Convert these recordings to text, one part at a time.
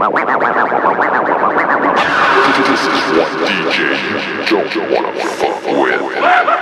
This is what DJ you don't wanna fuck with.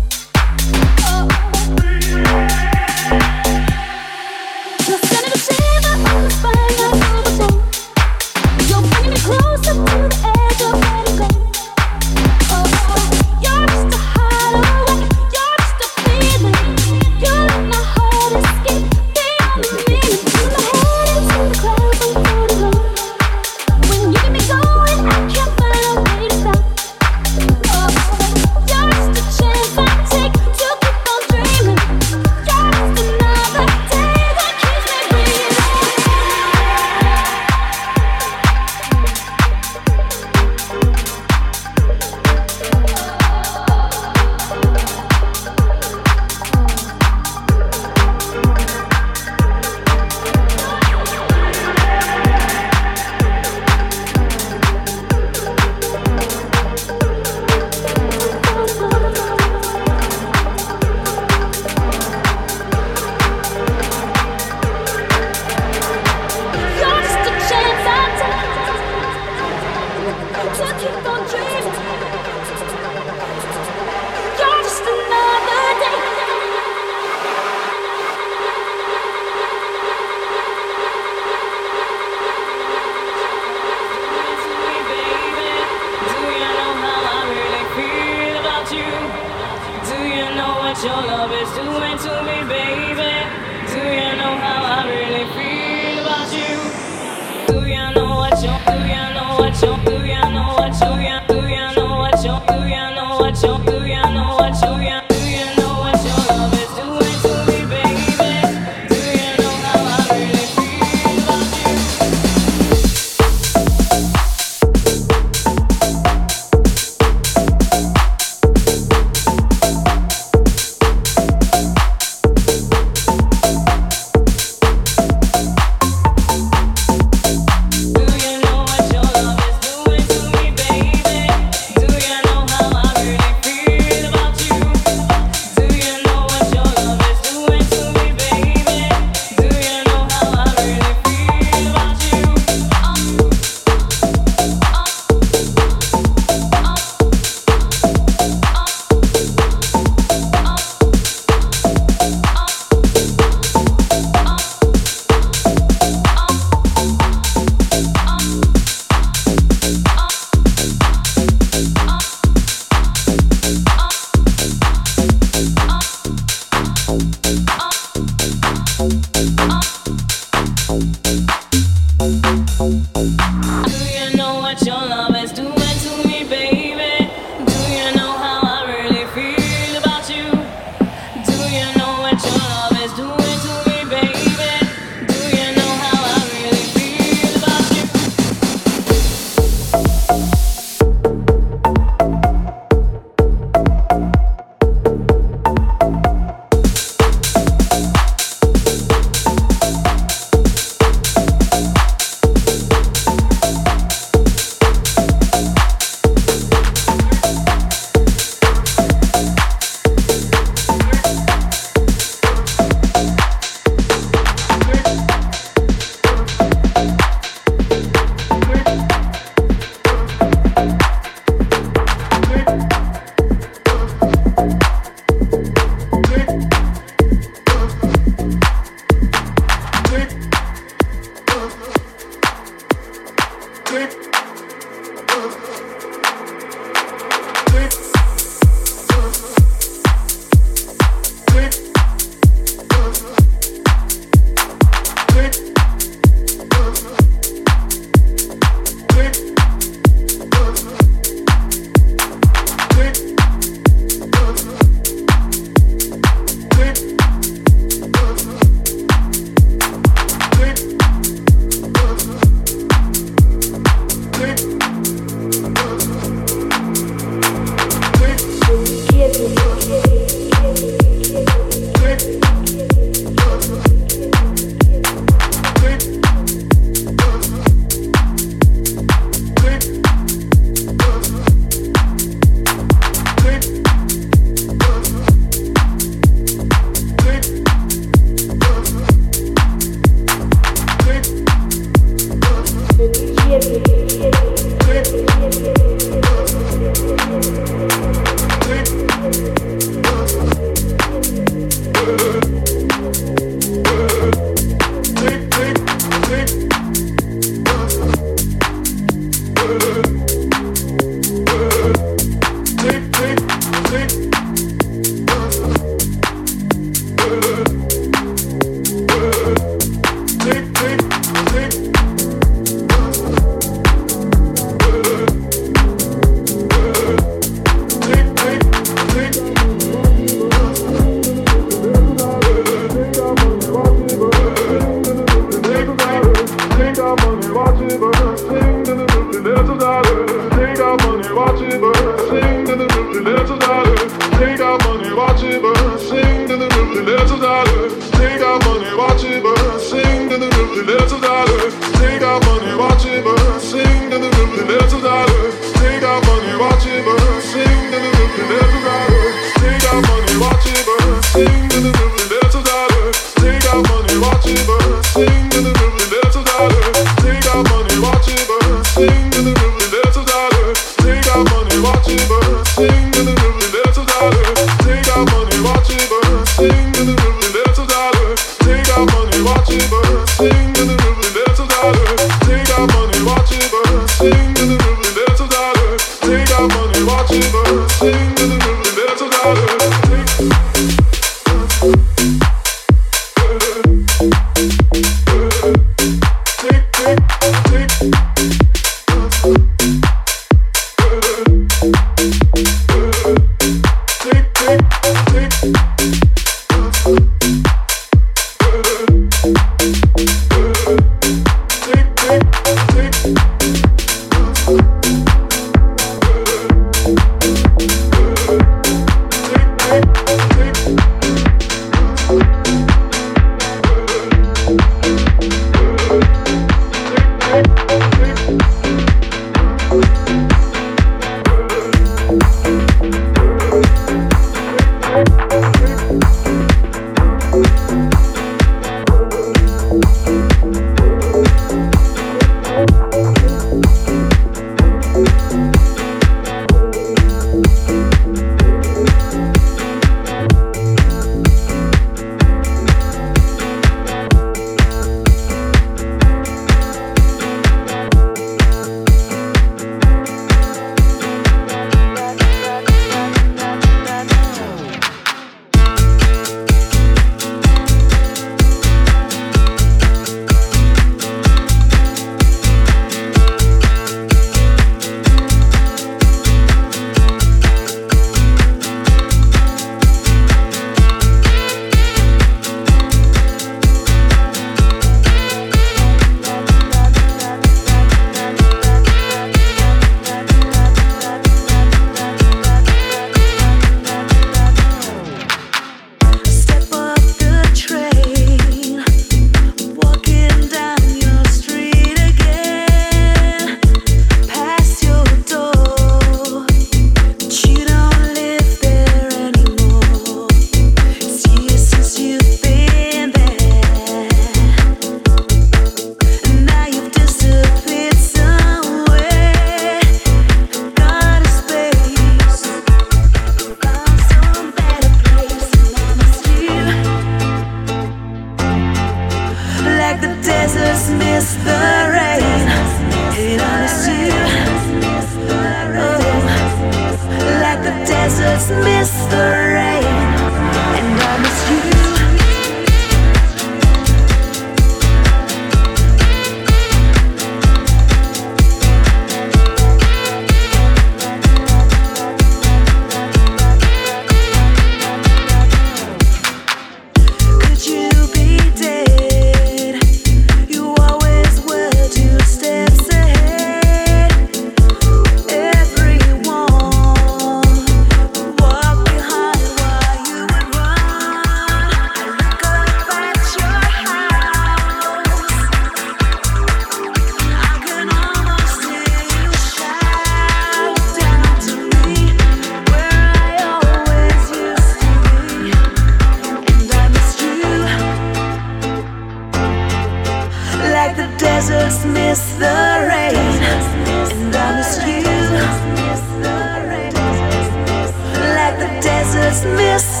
It's miss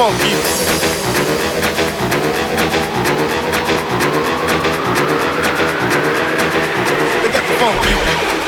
funky. They got the funky.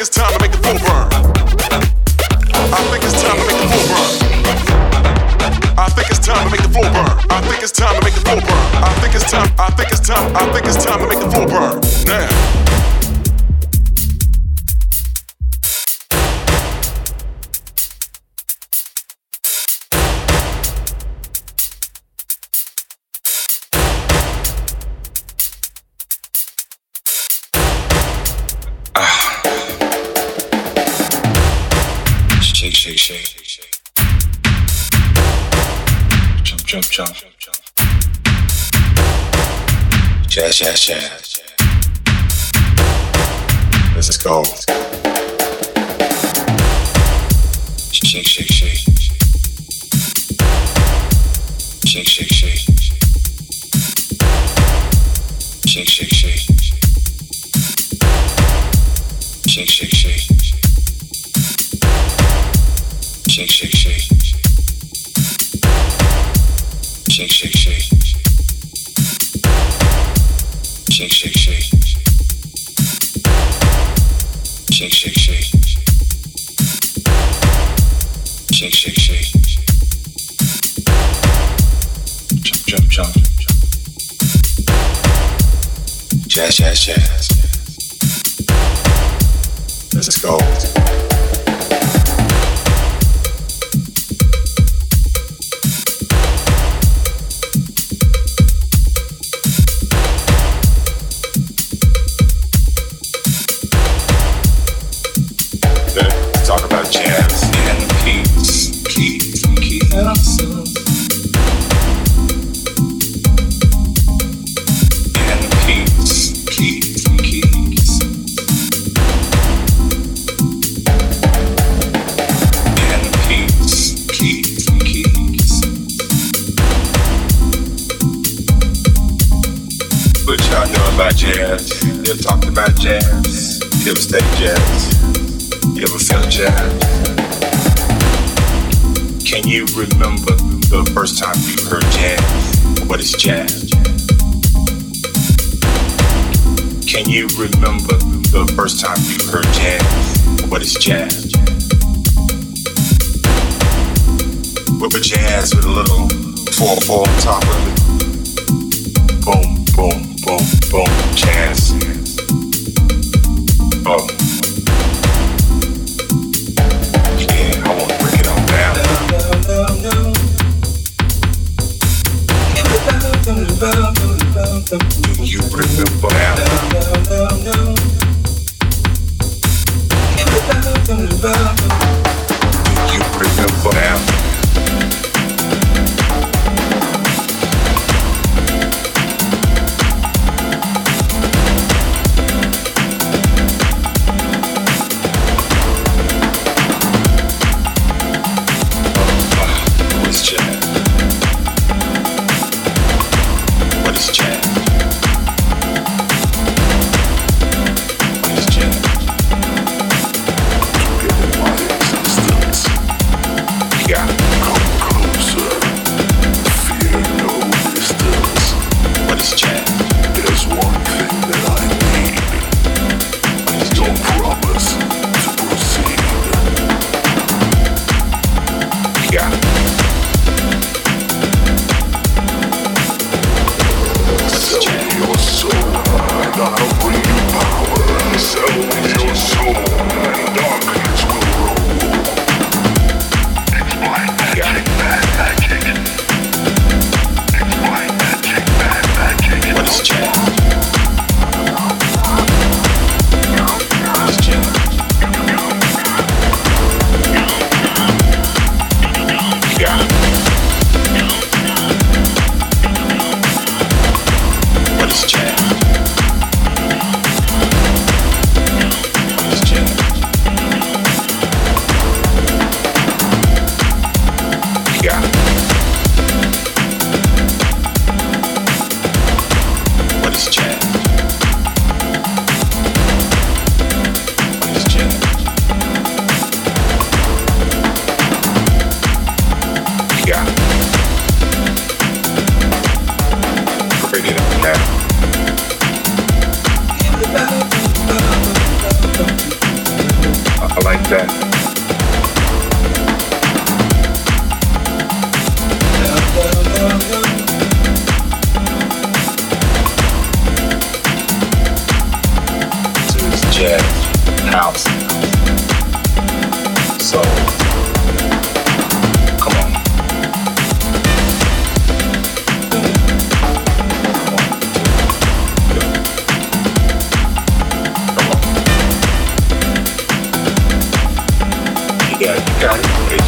It's time to make the full burn. I think it's time to make the burn. I think it's time to make the burn. I think it's time to make the burn. I think it's time. I think it's time. I think it's time to make the full burn. Now. Jump, jump. Jazz, jazz, jazz. Let's go. Shake, shake, shake. Shake, shake, shake. Shake, shake, shake. Shake, shake, shake. Shake, shake, shake. Shake, shake, shake. Shake, shake, shake. Shake, shake, shake. Shake, shake, shake. Jump, jump, jump. Jazz, jazz, jazz. Let's go. Ever jazz? You ever feel jazz? Can you remember the first time you heard jazz? What is jazz? Can you remember the first time you heard jazz? What is jazz? Whip a jazz with a little 4-4 on top of it. Boom, boom, boom, boom, jazz.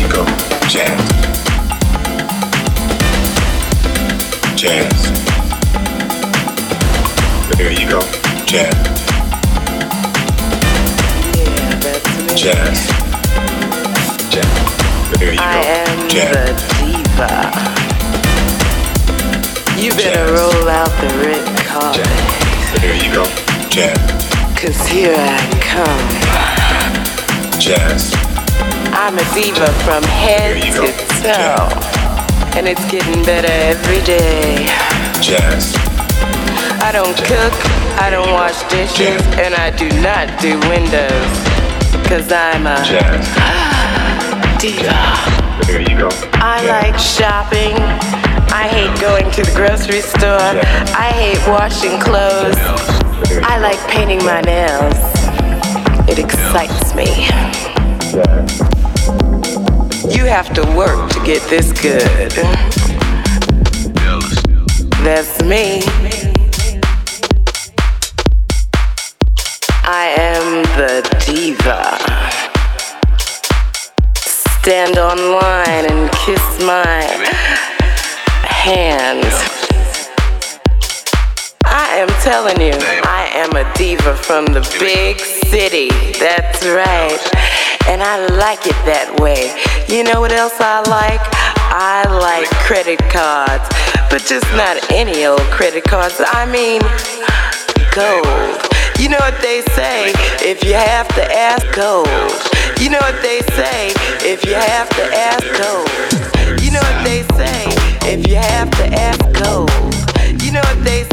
you go. Jazz. Jazz. There you go. Jazz. Jazz. Jazz. There you go. I am the diva. You better roll out the red carpet. There you go. Cause here I come. Jazz do windows. Cause I'm a Jazz. diva. There you go. I Jazz. like shopping. I hate going to the grocery store. I hate washing clothes. I like painting my nails. It excites me. You have to work to get this good. That's me. I am the diva. Stand online and kiss my hands. I am telling you, I am a diva from the big city. That's right. And I like it that way. You know what else I like? I like credit cards, but just not any old credit cards. I mean, gold. You know what they say, if you have to ask gold. You know what they say, if you have to ask gold. You know what they say, if you have to ask gold. You know what they go.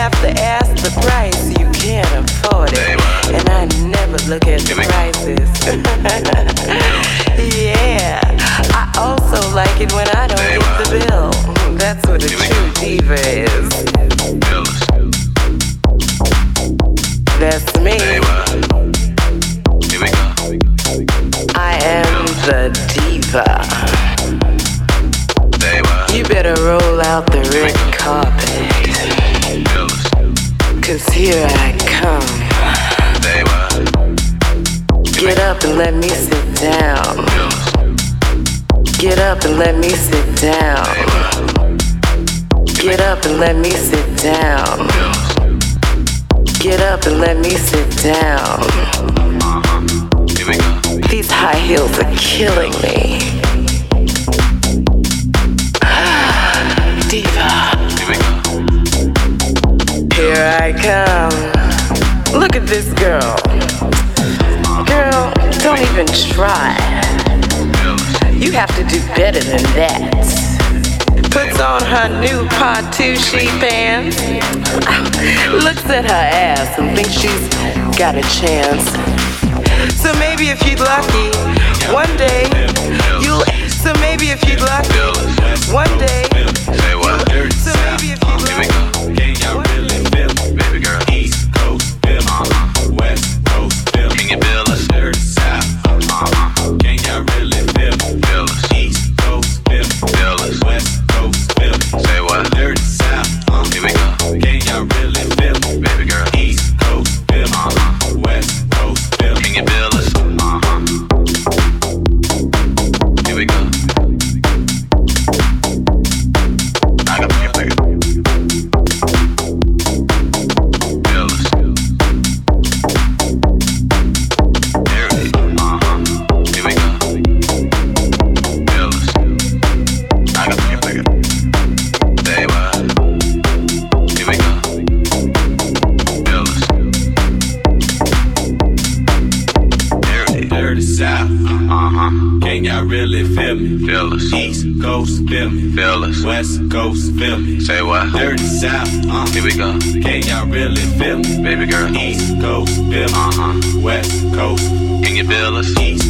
Have to ask the price, you can't afford it. And I never look at the prices. yeah, I also like it when I don't get the bill. That's what a true diva is. That's me. I am the diva. You better roll out the red carpet. Cause here I come. Get up and let me sit down. Get up and let me sit down. Get up and let me sit down. Get up and let me sit down. These high heels are killing me. Come. Look at this girl. Girl, don't even try. You have to do better than that. Puts on her new Patucci pants. Looks at her ass and thinks she's got a chance. So maybe if you're lucky, one day you'll. So maybe if you're lucky, one day. So maybe if you're lucky. feel me? Feel us. West Coast, feel me? Say what? Dirty South, uh. Here we go. Can y'all really feel me? Baby girl. East Coast, feel me? Uh-huh. West Coast. Can you feel us? East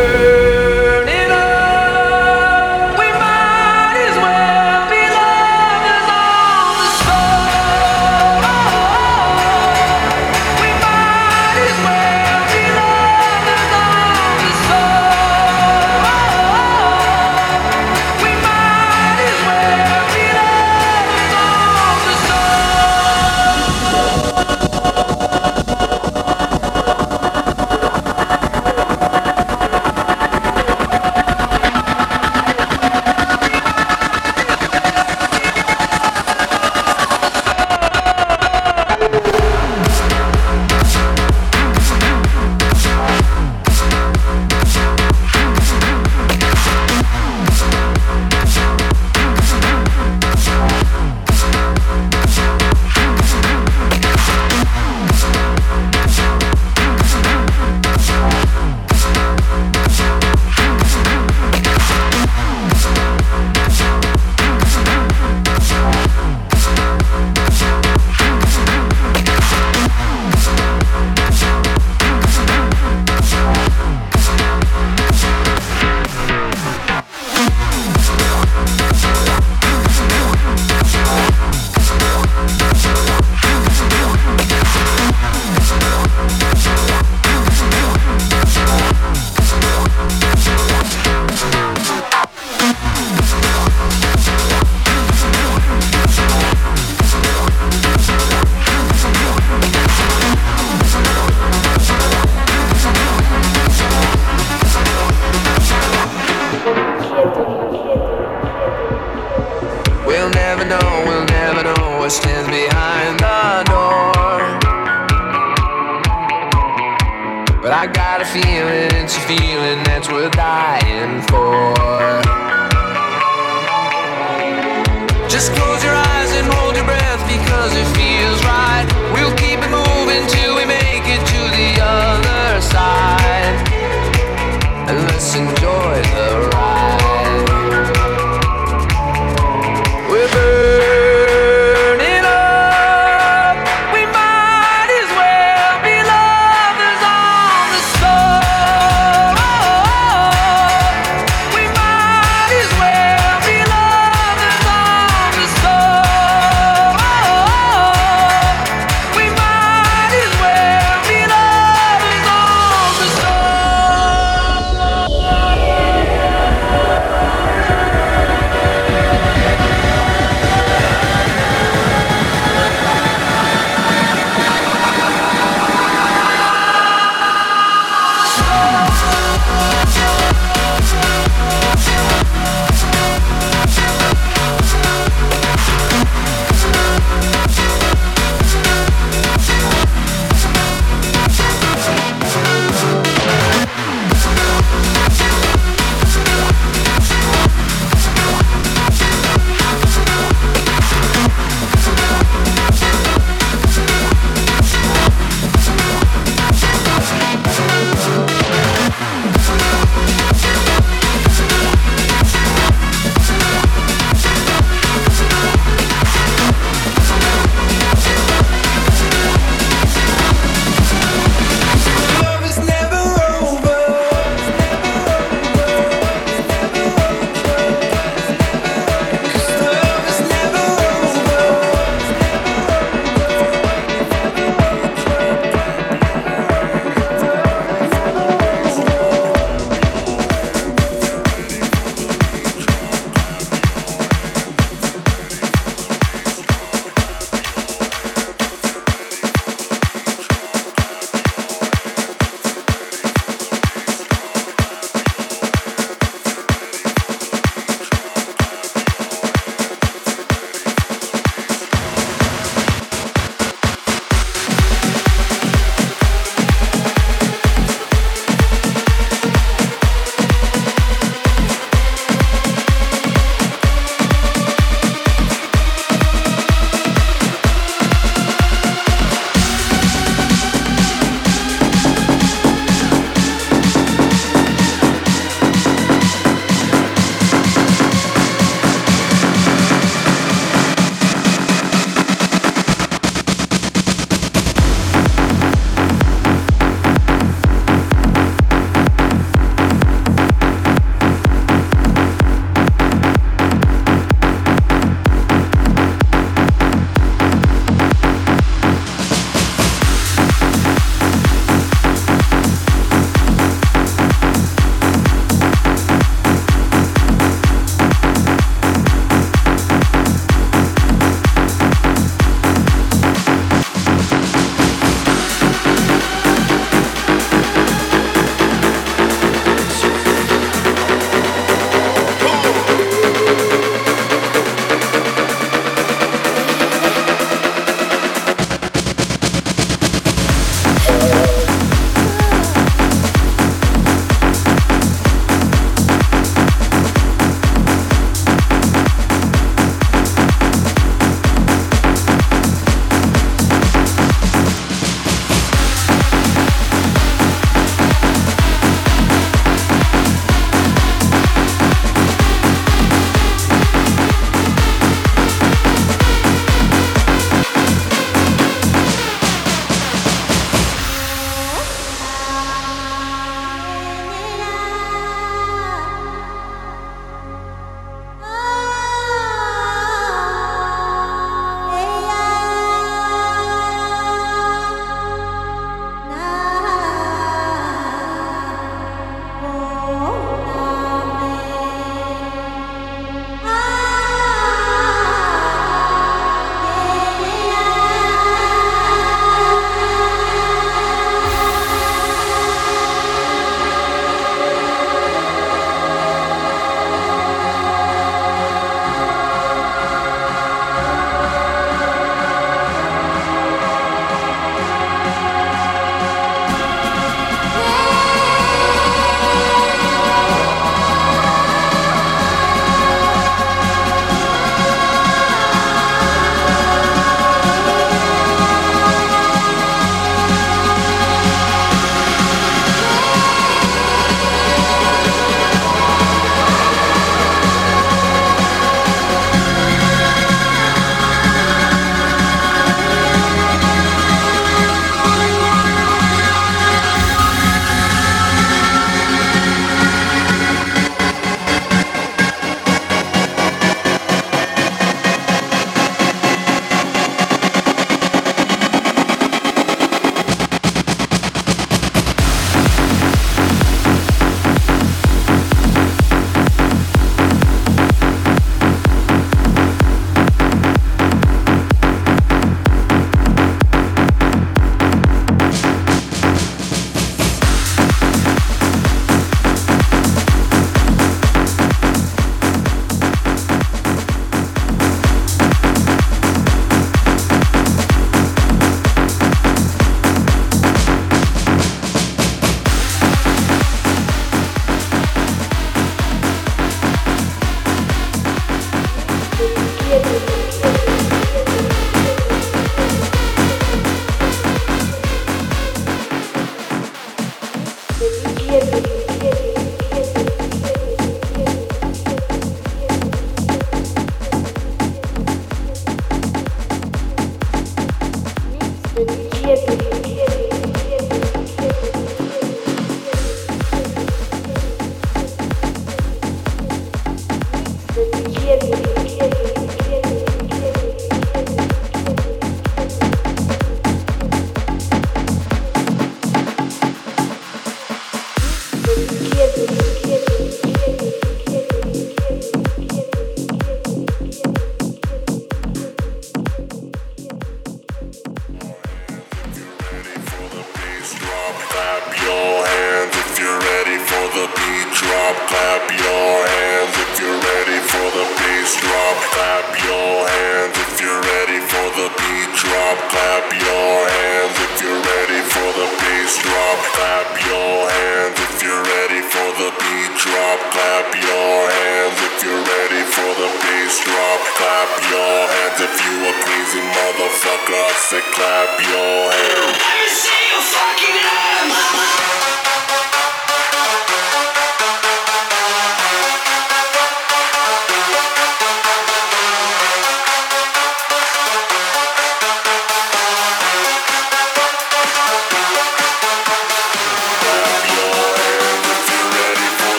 drop, clap your hands if you're ready for the bass drop. Clap your hands if you're ready for the beat drop. Clap your hands if you're ready for the bass drop. Clap your hands if you're ready for the beat drop. Clap your hands if you're ready for the bass drop. Clap your hands if you a crazy motherfucker. I said clap your hands. Let me see your fucking hands.